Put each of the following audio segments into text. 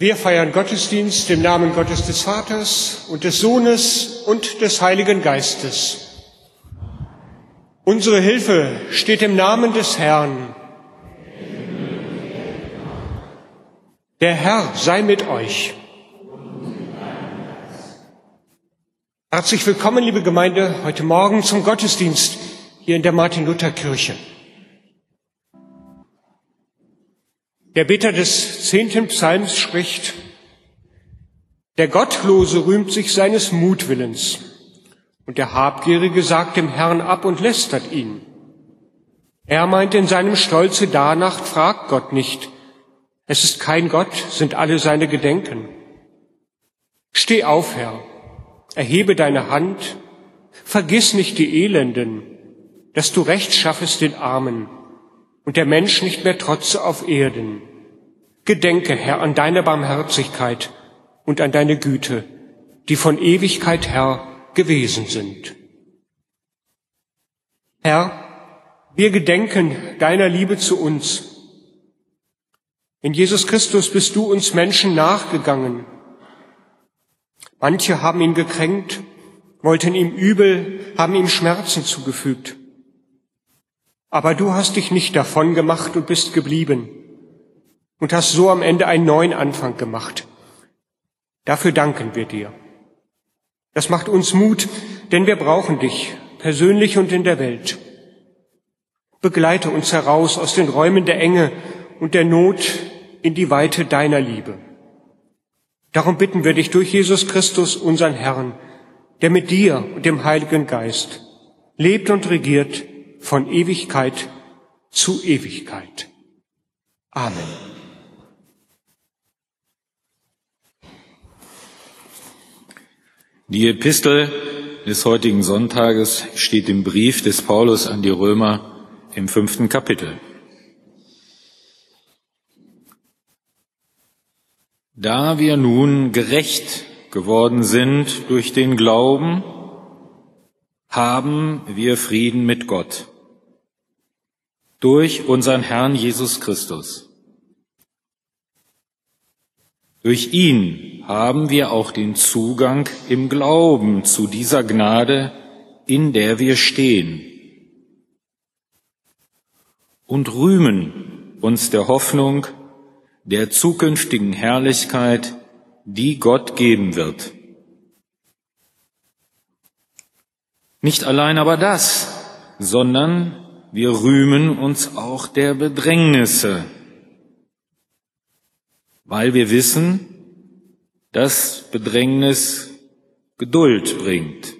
Wir feiern Gottesdienst im Namen Gottes des Vaters und des Sohnes und des Heiligen Geistes. Unsere Hilfe steht im Namen des Herrn. Der Herr sei mit euch. Herzlich willkommen, liebe Gemeinde, heute Morgen zum Gottesdienst hier in der Martin-Luther-Kirche. Der Beter des zehnten Psalms spricht, der Gottlose rühmt sich seines Mutwillens und der Habgierige sagt dem Herrn ab und lästert ihn. Er meint in seinem Stolze danach, fragt Gott nicht. Es ist kein Gott, sind alle seine Gedenken. Steh auf, Herr, erhebe deine Hand, vergiss nicht die Elenden, dass du Recht schaffest den Armen und der Mensch nicht mehr trotze auf Erden. Gedenke, Herr, an deine Barmherzigkeit und an deine Güte, die von Ewigkeit, Herr, gewesen sind. Herr, wir gedenken deiner Liebe zu uns. In Jesus Christus bist du uns Menschen nachgegangen. Manche haben ihn gekränkt, wollten ihm übel, haben ihm Schmerzen zugefügt. Aber du hast dich nicht davon gemacht und bist geblieben und hast so am Ende einen neuen Anfang gemacht. Dafür danken wir dir. Das macht uns Mut, denn wir brauchen dich, persönlich und in der Welt. Begleite uns heraus aus den Räumen der Enge und der Not in die Weite deiner Liebe. Darum bitten wir dich durch Jesus Christus, unseren Herrn, der mit dir und dem Heiligen Geist lebt und regiert von Ewigkeit zu Ewigkeit. Amen. Die Epistel des heutigen Sonntages steht im Brief des Paulus an die Römer im fünften Kapitel. Da wir nun gerecht geworden sind durch den Glauben, haben wir Frieden mit Gott durch unseren Herrn Jesus Christus. Durch ihn haben wir auch den Zugang im Glauben zu dieser Gnade, in der wir stehen und rühmen uns der Hoffnung der zukünftigen Herrlichkeit, die Gott geben wird. Nicht allein aber das, sondern wir rühmen uns auch der Bedrängnisse, weil wir wissen, dass Bedrängnis Geduld bringt.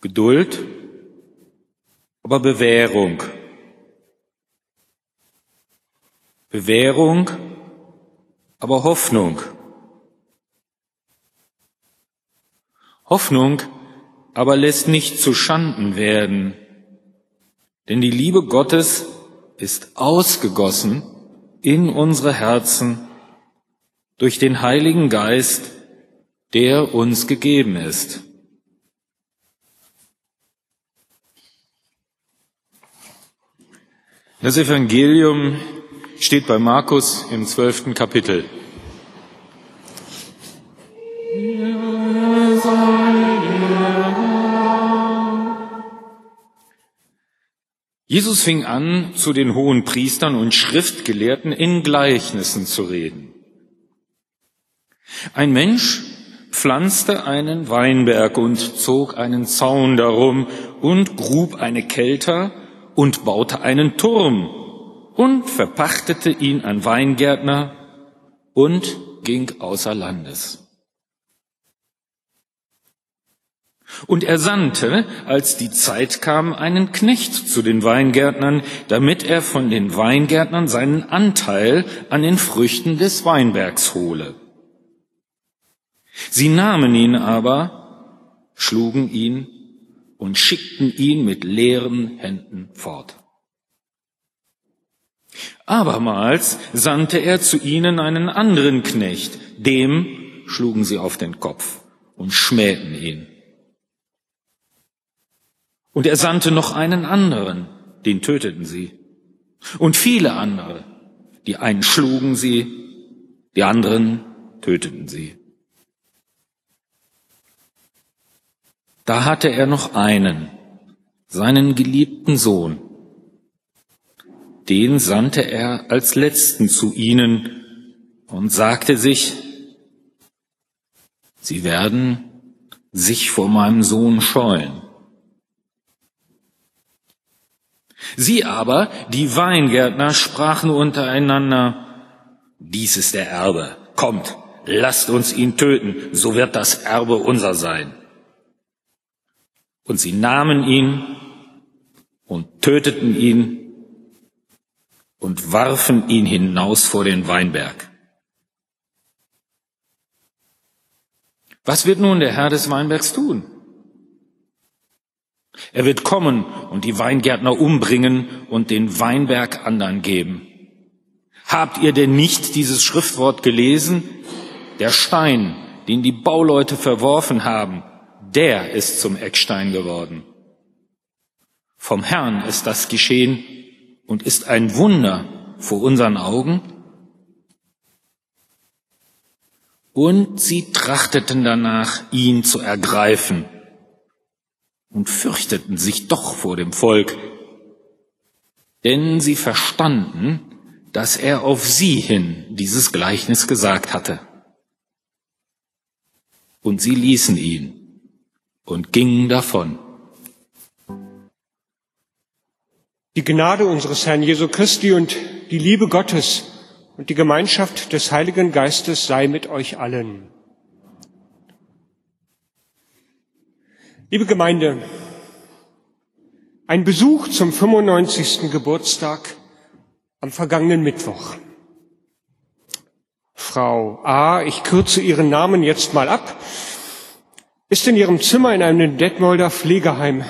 Geduld, aber Bewährung. Bewährung, aber Hoffnung. Hoffnung aber lässt nicht zu Schanden werden, denn die Liebe Gottes ist ausgegossen in unsere Herzen durch den Heiligen Geist, der uns gegeben ist. Das Evangelium steht bei Markus im zwölften Kapitel. Jesus fing an, zu den hohen Priestern und Schriftgelehrten in Gleichnissen zu reden. Ein Mensch pflanzte einen Weinberg und zog einen Zaun darum und grub eine Kelter und baute einen Turm und verpachtete ihn an Weingärtner und ging außer Landes. Und er sandte, als die Zeit kam, einen Knecht zu den Weingärtnern, damit er von den Weingärtnern seinen Anteil an den Früchten des Weinbergs hole. Sie nahmen ihn aber, schlugen ihn und schickten ihn mit leeren Händen fort. Abermals sandte er zu ihnen einen anderen Knecht, dem schlugen sie auf den Kopf und schmähten ihn. Und er sandte noch einen anderen, den töteten sie. Und viele andere, Die einen schlugen sie, die anderen töteten sie. Da hatte er noch einen, seinen geliebten Sohn. Den sandte er als letzten zu ihnen und sagte sich, sie werden sich vor meinem Sohn scheuen. Sie aber, die Weingärtner, sprachen untereinander, dies ist der Erbe, kommt, lasst uns ihn töten, so wird das Erbe unser sein. Und sie nahmen ihn und töteten ihn und warfen ihn hinaus vor den Weinberg. Was wird nun der Herr des Weinbergs tun? Er wird kommen und die Weingärtner umbringen und den Weinberg andern geben. Habt ihr denn nicht dieses Schriftwort gelesen? Der Stein, den die Bauleute verworfen haben, der ist zum Eckstein geworden. Vom Herrn ist das geschehen und ist ein Wunder vor unseren Augen. Und sie trachteten danach, ihn zu ergreifen und fürchteten sich doch vor dem Volk, denn sie verstanden, dass er auf sie hin dieses Gleichnis gesagt hatte. Und sie ließen ihn und gingen davon. Die Gnade unseres Herrn Jesu Christi und die Liebe Gottes und die Gemeinschaft des Heiligen Geistes sei mit euch allen. Liebe Gemeinde, ein Besuch zum 95. Geburtstag am vergangenen Mittwoch. Frau A., ich kürze Ihren Namen jetzt mal ab, ist in ihrem Zimmer in einem Detmolder Pflegeheim,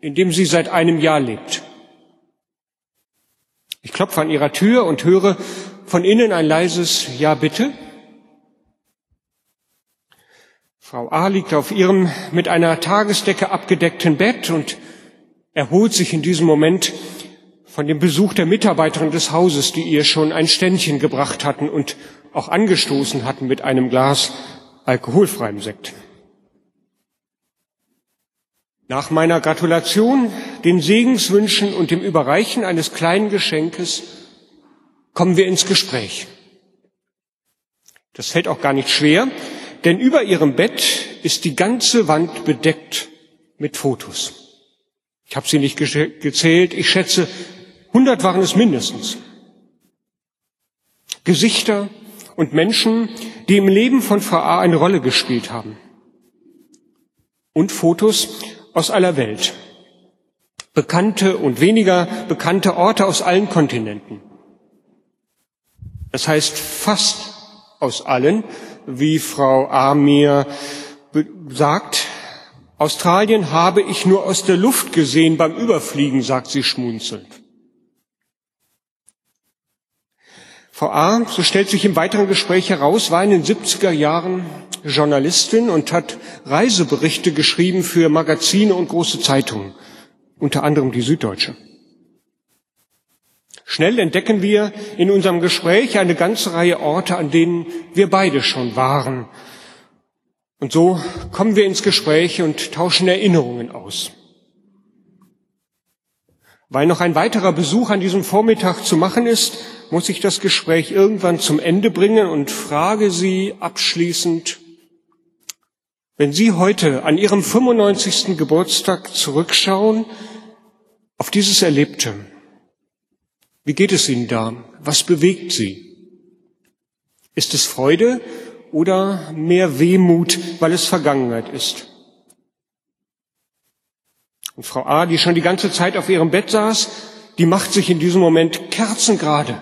in dem sie seit einem Jahr lebt. Ich klopfe an ihrer Tür und höre von innen ein leises Ja bitte. Frau A liegt auf ihrem mit einer Tagesdecke abgedeckten Bett und erholt sich in diesem Moment von dem Besuch der Mitarbeiterin des Hauses, die ihr schon ein Ständchen gebracht hatten und auch angestoßen hatten mit einem Glas alkoholfreiem Sekt. Nach meiner Gratulation, den Segenswünschen und dem Überreichen eines kleinen Geschenkes kommen wir ins Gespräch. Das fällt auch gar nicht schwer, denn über ihrem Bett ist die ganze Wand bedeckt mit Fotos. Ich habe sie nicht gezählt, ich schätze, 100 waren es mindestens. Gesichter und Menschen, die im Leben von VA eine Rolle gespielt haben. Und Fotos aus aller Welt. Bekannte und weniger bekannte Orte aus allen Kontinenten. Das heißt fast aus allen, wie Frau Amir sagt, Australien habe ich nur aus der Luft gesehen beim Überfliegen, sagt sie schmunzelnd. Frau A., so stellt sich im weiteren Gespräch heraus, war in den 70er Jahren Journalistin und hat Reiseberichte geschrieben für Magazine und große Zeitungen, unter anderem die Süddeutsche. Schnell entdecken wir in unserem Gespräch eine ganze Reihe Orte, an denen wir beide schon waren. Und so kommen wir ins Gespräch und tauschen Erinnerungen aus. Weil noch ein weiterer Besuch an diesem Vormittag zu machen ist, muss ich das Gespräch irgendwann zum Ende bringen und frage Sie abschließend, wenn Sie heute an Ihrem 95. Geburtstag zurückschauen auf dieses Erlebte, wie geht es Ihnen da? Was bewegt Sie? Ist es Freude oder mehr Wehmut, weil es Vergangenheit ist? Und Frau A., die schon die ganze Zeit auf ihrem Bett saß, die macht sich in diesem Moment kerzengerade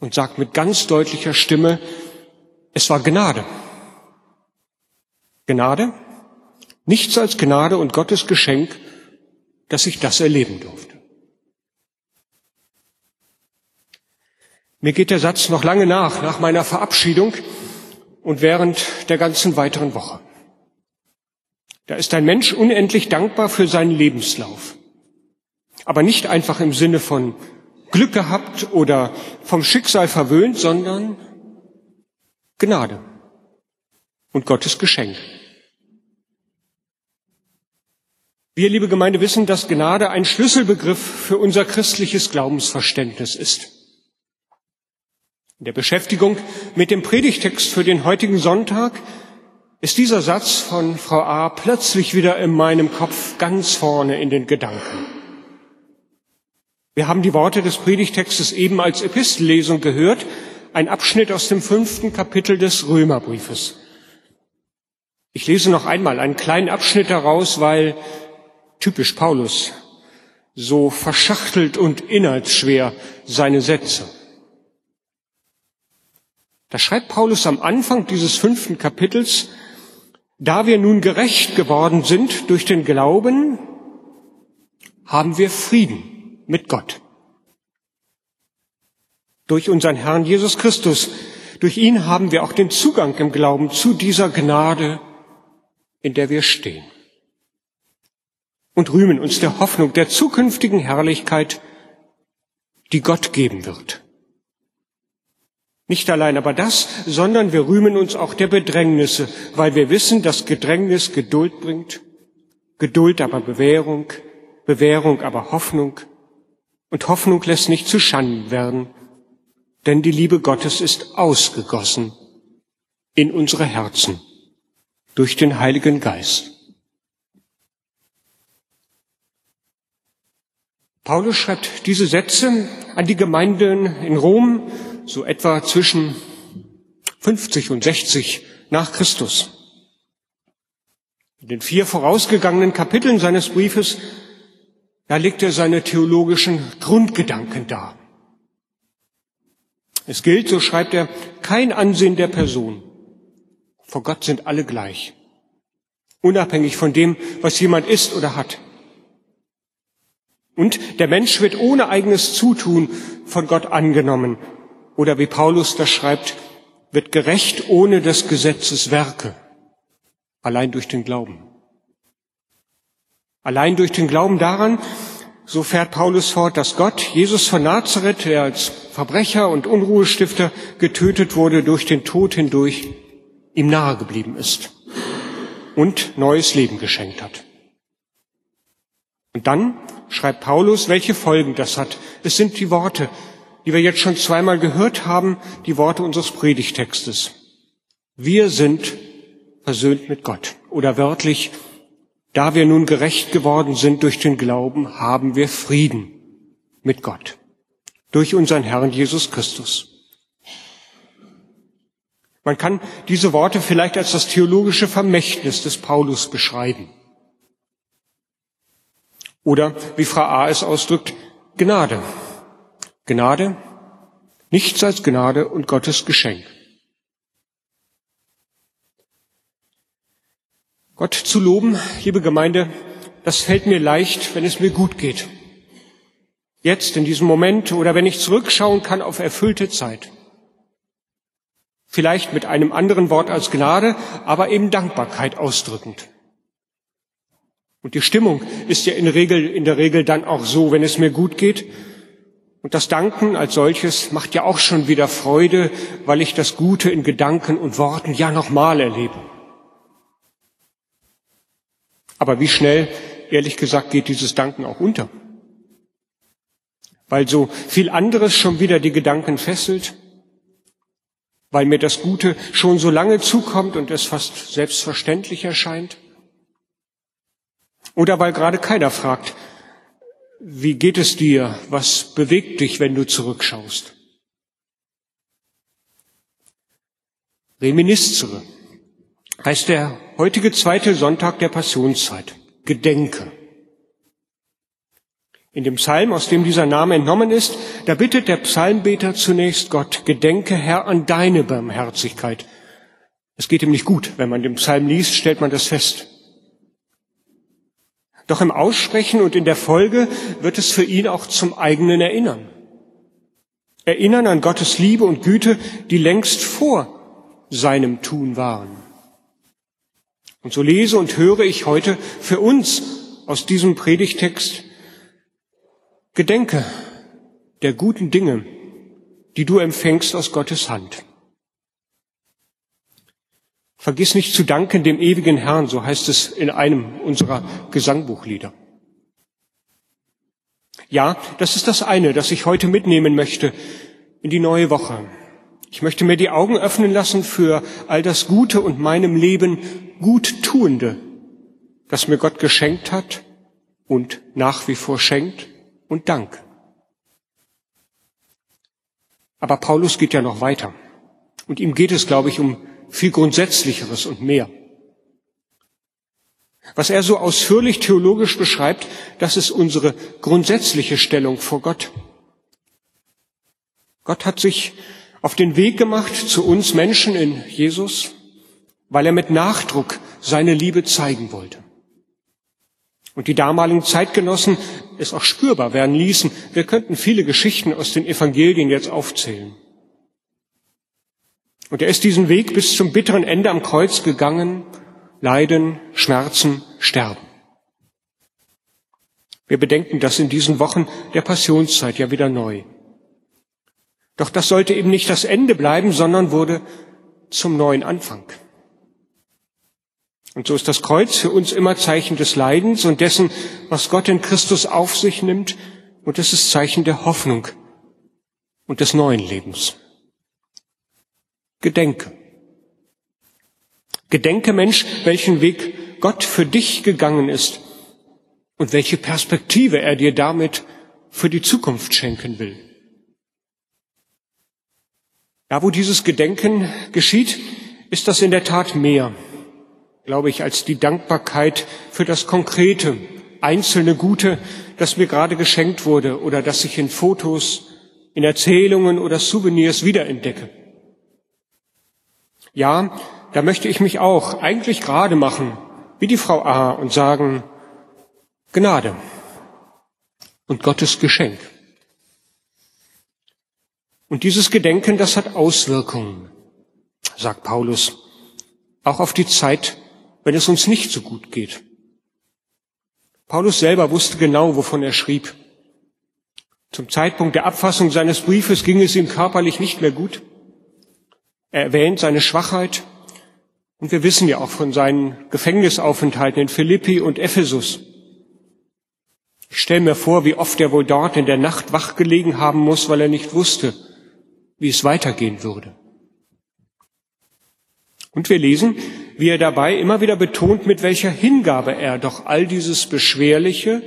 und sagt mit ganz deutlicher Stimme, es war Gnade. Gnade? Nichts als Gnade und Gottes Geschenk, dass ich das erleben durfte. Mir geht der Satz noch lange nach, nach meiner Verabschiedung und während der ganzen weiteren Woche. Da ist ein Mensch unendlich dankbar für seinen Lebenslauf. Aber nicht einfach im Sinne von Glück gehabt oder vom Schicksal verwöhnt, sondern Gnade und Gottes Geschenk. Wir, liebe Gemeinde, wissen, dass Gnade ein Schlüsselbegriff für unser christliches Glaubensverständnis ist. In der Beschäftigung mit dem Predigtext für den heutigen Sonntag ist dieser Satz von Frau A. plötzlich wieder in meinem Kopf ganz vorne in den Gedanken. Wir haben die Worte des Predigtextes eben als Epistellesung gehört, ein Abschnitt aus dem fünften Kapitel des Römerbriefes. Ich lese noch einmal einen kleinen Abschnitt daraus, weil typisch Paulus so verschachtelt und inhaltsschwer seine Sätze. Da schreibt Paulus am Anfang dieses fünften Kapitels, da wir nun gerecht geworden sind durch den Glauben, haben wir Frieden mit Gott. Durch unseren Herrn Jesus Christus, durch ihn haben wir auch den Zugang im Glauben zu dieser Gnade, in der wir stehen. Und rühmen uns der Hoffnung der zukünftigen Herrlichkeit, die Gott geben wird. Nicht allein aber das, sondern wir rühmen uns auch der Bedrängnisse, weil wir wissen, dass Gedrängnis Geduld bringt, Geduld aber Bewährung, Bewährung aber Hoffnung und Hoffnung lässt nicht zu Schanden werden, denn die Liebe Gottes ist ausgegossen in unsere Herzen durch den Heiligen Geist. Paulus schreibt diese Sätze an die Gemeinden in Rom, so etwa zwischen 50 und 60 nach Christus. In den vier vorausgegangenen Kapiteln seines Briefes, da legt er seine theologischen Grundgedanken dar. Es gilt, so schreibt er, kein Ansehen der Person. Vor Gott sind alle gleich, unabhängig von dem, was jemand ist oder hat. Und der Mensch wird ohne eigenes Zutun von Gott angenommen oder wie Paulus das schreibt, wird gerecht ohne des Gesetzes Werke, allein durch den Glauben. Allein durch den Glauben daran, so fährt Paulus fort, dass Gott, Jesus von Nazareth, der als Verbrecher und Unruhestifter getötet wurde, durch den Tod hindurch ihm nahe geblieben ist und neues Leben geschenkt hat. Und dann schreibt Paulus, welche Folgen das hat. Es sind die Worte, die wir jetzt schon zweimal gehört haben, die Worte unseres Predigtextes. Wir sind versöhnt mit Gott. Oder wörtlich, da wir nun gerecht geworden sind durch den Glauben, haben wir Frieden mit Gott. Durch unseren Herrn Jesus Christus. Man kann diese Worte vielleicht als das theologische Vermächtnis des Paulus beschreiben. Oder, wie Frau A. es ausdrückt, Gnade. Gnade, nichts als Gnade und Gottes Geschenk. Gott zu loben, liebe Gemeinde, das fällt mir leicht, wenn es mir gut geht. Jetzt, in diesem Moment oder wenn ich zurückschauen kann auf erfüllte Zeit. Vielleicht mit einem anderen Wort als Gnade, aber eben Dankbarkeit ausdrückend. Und die Stimmung ist ja in, Regel, in der Regel dann auch so, wenn es mir gut geht, und das Danken als solches macht ja auch schon wieder Freude, weil ich das Gute in Gedanken und Worten ja nochmal erlebe. Aber wie schnell, ehrlich gesagt, geht dieses Danken auch unter? Weil so viel anderes schon wieder die Gedanken fesselt, weil mir das Gute schon so lange zukommt und es fast selbstverständlich erscheint, oder weil gerade keiner fragt, wie geht es dir? Was bewegt dich, wenn du zurückschaust? Reminiscere heißt der heutige zweite Sonntag der Passionszeit. Gedenke. In dem Psalm, aus dem dieser Name entnommen ist, da bittet der Psalmbeter zunächst Gott, gedenke Herr an deine Barmherzigkeit. Es geht ihm nicht gut. Wenn man den Psalm liest, stellt man das fest. Doch im Aussprechen und in der Folge wird es für ihn auch zum eigenen Erinnern. Erinnern an Gottes Liebe und Güte, die längst vor seinem Tun waren. Und so lese und höre ich heute für uns aus diesem Predigtext, Gedenke der guten Dinge, die du empfängst aus Gottes Hand. Vergiss nicht zu danken dem ewigen Herrn, so heißt es in einem unserer Gesangbuchlieder. Ja, das ist das eine, das ich heute mitnehmen möchte in die neue Woche. Ich möchte mir die Augen öffnen lassen für all das Gute und meinem Leben Guttuende, das mir Gott geschenkt hat und nach wie vor schenkt und Dank. Aber Paulus geht ja noch weiter. Und ihm geht es, glaube ich, um viel Grundsätzlicheres und mehr. Was er so ausführlich theologisch beschreibt, das ist unsere grundsätzliche Stellung vor Gott. Gott hat sich auf den Weg gemacht zu uns Menschen in Jesus, weil er mit Nachdruck seine Liebe zeigen wollte. Und die damaligen Zeitgenossen es auch spürbar werden ließen. Wir könnten viele Geschichten aus den Evangelien jetzt aufzählen. Und er ist diesen Weg bis zum bitteren Ende am Kreuz gegangen, leiden, schmerzen, sterben. Wir bedenken das in diesen Wochen der Passionszeit ja wieder neu. Doch das sollte eben nicht das Ende bleiben, sondern wurde zum neuen Anfang. Und so ist das Kreuz für uns immer Zeichen des Leidens und dessen, was Gott in Christus auf sich nimmt, und es ist Zeichen der Hoffnung und des neuen Lebens. Gedenke. Gedenke, Mensch, welchen Weg Gott für dich gegangen ist und welche Perspektive er dir damit für die Zukunft schenken will. Da, wo dieses Gedenken geschieht, ist das in der Tat mehr, glaube ich, als die Dankbarkeit für das konkrete, einzelne Gute, das mir gerade geschenkt wurde oder das ich in Fotos, in Erzählungen oder Souvenirs wiederentdecke. Ja, da möchte ich mich auch eigentlich gerade machen, wie die Frau A, und sagen, Gnade und Gottes Geschenk. Und dieses Gedenken, das hat Auswirkungen, sagt Paulus, auch auf die Zeit, wenn es uns nicht so gut geht. Paulus selber wusste genau, wovon er schrieb. Zum Zeitpunkt der Abfassung seines Briefes ging es ihm körperlich nicht mehr gut. Er erwähnt seine Schwachheit und wir wissen ja auch von seinen Gefängnisaufenthalten in Philippi und Ephesus. Ich stelle mir vor, wie oft er wohl dort in der Nacht wach gelegen haben muss, weil er nicht wusste, wie es weitergehen würde. Und wir lesen, wie er dabei immer wieder betont, mit welcher Hingabe er doch all dieses Beschwerliche,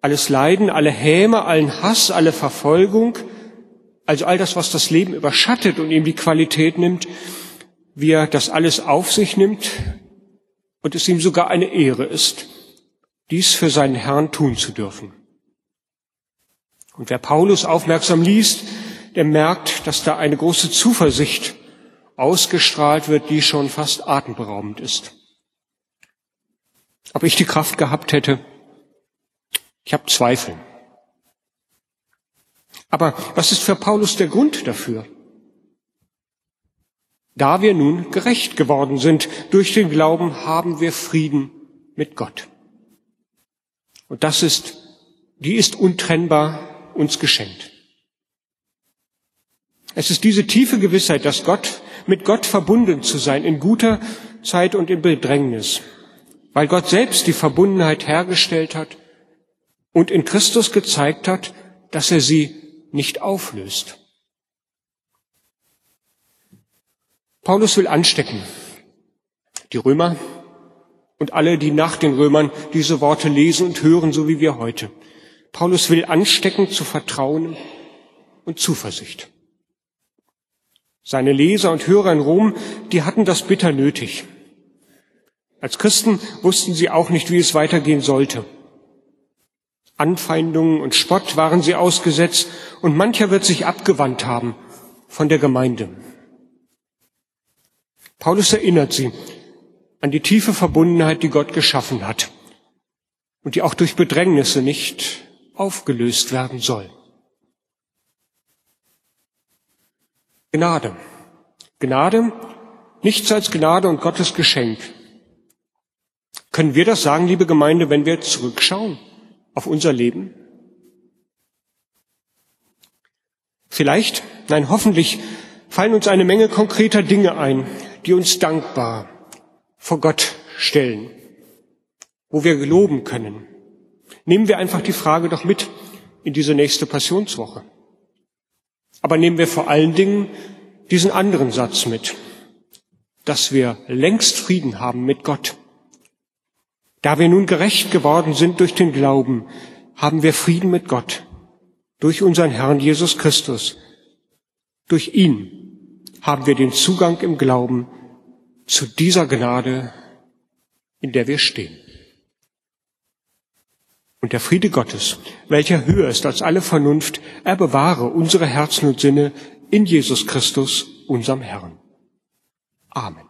alles Leiden, alle Häme, allen Hass, alle Verfolgung, also all das, was das Leben überschattet und ihm die Qualität nimmt, wie er das alles auf sich nimmt und es ihm sogar eine Ehre ist, dies für seinen Herrn tun zu dürfen. Und wer Paulus aufmerksam liest, der merkt, dass da eine große Zuversicht ausgestrahlt wird, die schon fast atemberaubend ist. Ob ich die Kraft gehabt hätte? Ich habe Zweifel. Aber was ist für Paulus der Grund dafür? Da wir nun gerecht geworden sind durch den Glauben, haben wir Frieden mit Gott. Und das ist, die ist untrennbar uns geschenkt. Es ist diese tiefe Gewissheit, dass Gott, mit Gott verbunden zu sein, in guter Zeit und in Bedrängnis, weil Gott selbst die Verbundenheit hergestellt hat und in Christus gezeigt hat, dass er sie nicht auflöst. Paulus will anstecken. Die Römer und alle, die nach den Römern diese Worte lesen und hören, so wie wir heute. Paulus will anstecken zu Vertrauen und Zuversicht. Seine Leser und Hörer in Rom, die hatten das bitter nötig. Als Christen wussten sie auch nicht, wie es weitergehen sollte. Anfeindungen und Spott waren sie ausgesetzt und mancher wird sich abgewandt haben von der Gemeinde. Paulus erinnert sie an die tiefe Verbundenheit, die Gott geschaffen hat und die auch durch Bedrängnisse nicht aufgelöst werden soll. Gnade. Gnade, nichts als Gnade und Gottes Geschenk. Können wir das sagen, liebe Gemeinde, wenn wir zurückschauen? Auf unser Leben? Vielleicht, nein, hoffentlich fallen uns eine Menge konkreter Dinge ein, die uns dankbar vor Gott stellen, wo wir geloben können. Nehmen wir einfach die Frage doch mit in diese nächste Passionswoche. Aber nehmen wir vor allen Dingen diesen anderen Satz mit, dass wir längst Frieden haben mit Gott. Da wir nun gerecht geworden sind durch den Glauben, haben wir Frieden mit Gott durch unseren Herrn Jesus Christus. Durch ihn haben wir den Zugang im Glauben zu dieser Gnade, in der wir stehen. Und der Friede Gottes, welcher höher ist als alle Vernunft, er bewahre unsere Herzen und Sinne in Jesus Christus, unserem Herrn. Amen.